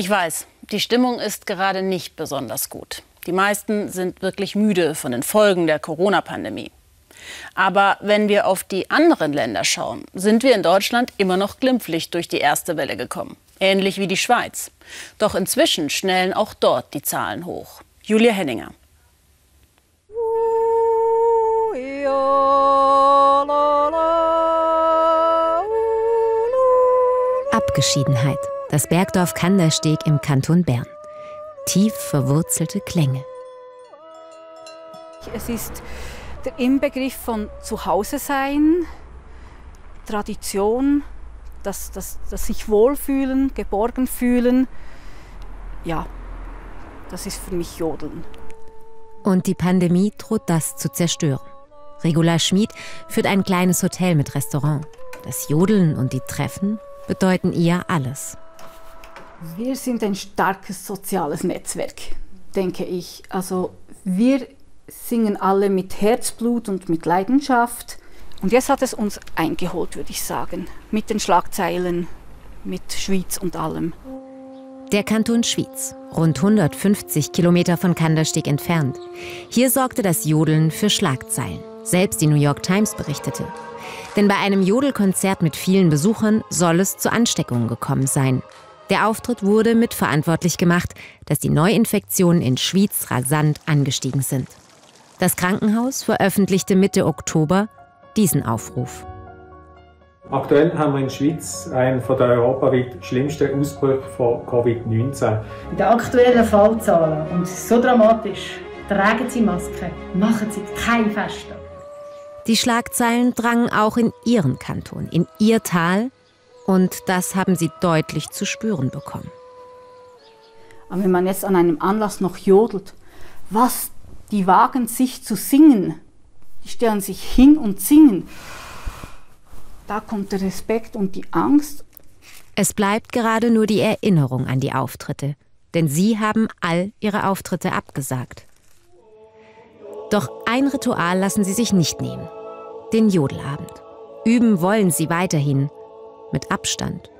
Ich weiß, die Stimmung ist gerade nicht besonders gut. Die meisten sind wirklich müde von den Folgen der Corona-Pandemie. Aber wenn wir auf die anderen Länder schauen, sind wir in Deutschland immer noch glimpflich durch die erste Welle gekommen. Ähnlich wie die Schweiz. Doch inzwischen schnellen auch dort die Zahlen hoch. Julia Henninger. Abgeschiedenheit. Das Bergdorf Kandersteg im Kanton Bern. Tief verwurzelte Klänge. Es ist der Inbegriff von Zuhause sein, Tradition, das, das, das sich wohlfühlen, geborgen fühlen. Ja, das ist für mich Jodeln. Und die Pandemie droht das zu zerstören. Regula Schmid führt ein kleines Hotel mit Restaurant. Das Jodeln und die Treffen bedeuten ihr alles. Wir sind ein starkes soziales Netzwerk, denke ich. Also wir singen alle mit Herzblut und mit Leidenschaft. Und jetzt hat es uns eingeholt, würde ich sagen, mit den Schlagzeilen, mit Schwyz und allem. Der Kanton Schwyz, rund 150 Kilometer von Kandersteg entfernt. Hier sorgte das Jodeln für Schlagzeilen. Selbst die New York Times berichtete. Denn bei einem Jodelkonzert mit vielen Besuchern soll es zu Ansteckungen gekommen sein. Der Auftritt wurde mitverantwortlich gemacht, dass die Neuinfektionen in Schwyz rasant angestiegen sind. Das Krankenhaus veröffentlichte Mitte Oktober diesen Aufruf. Aktuell haben wir in der Schweiz einen von der europaweit schlimmsten Ausbrüchen von Covid-19. In den aktuellen Fallzahlen, und so dramatisch, tragen Sie Masken, machen Sie kein Feste. Die Schlagzeilen drangen auch in ihren Kanton, in ihr Tal und das haben sie deutlich zu spüren bekommen. Aber wenn man jetzt an einem Anlass noch jodelt, was die wagen sich zu singen, die stellen sich hin und singen, da kommt der Respekt und die Angst. Es bleibt gerade nur die Erinnerung an die Auftritte, denn sie haben all ihre Auftritte abgesagt. Doch ein Ritual lassen sie sich nicht nehmen. Den Jodelabend. Üben wollen sie weiterhin, mit Abstand,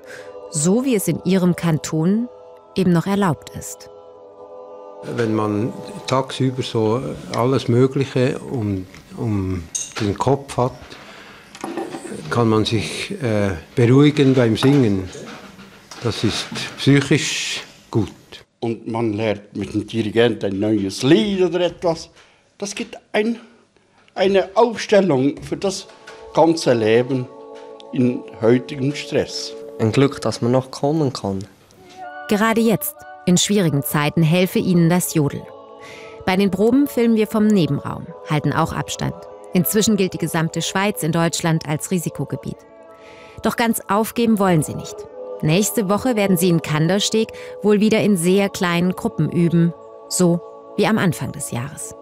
so wie es in ihrem Kanton eben noch erlaubt ist. Wenn man tagsüber so alles Mögliche um, um den Kopf hat, kann man sich äh, beruhigen beim Singen. Das ist psychisch gut. Und man lernt mit dem Dirigent ein neues Lied oder etwas. Das gibt ein, eine Aufstellung für das ganze Leben in heutigem Stress. Ein Glück, dass man noch kommen kann. Gerade jetzt, in schwierigen Zeiten, helfe ihnen das Jodeln. Bei den Proben filmen wir vom Nebenraum, halten auch Abstand. Inzwischen gilt die gesamte Schweiz in Deutschland als Risikogebiet. Doch ganz aufgeben wollen sie nicht. Nächste Woche werden sie in Kandersteg wohl wieder in sehr kleinen Gruppen üben, so wie am Anfang des Jahres.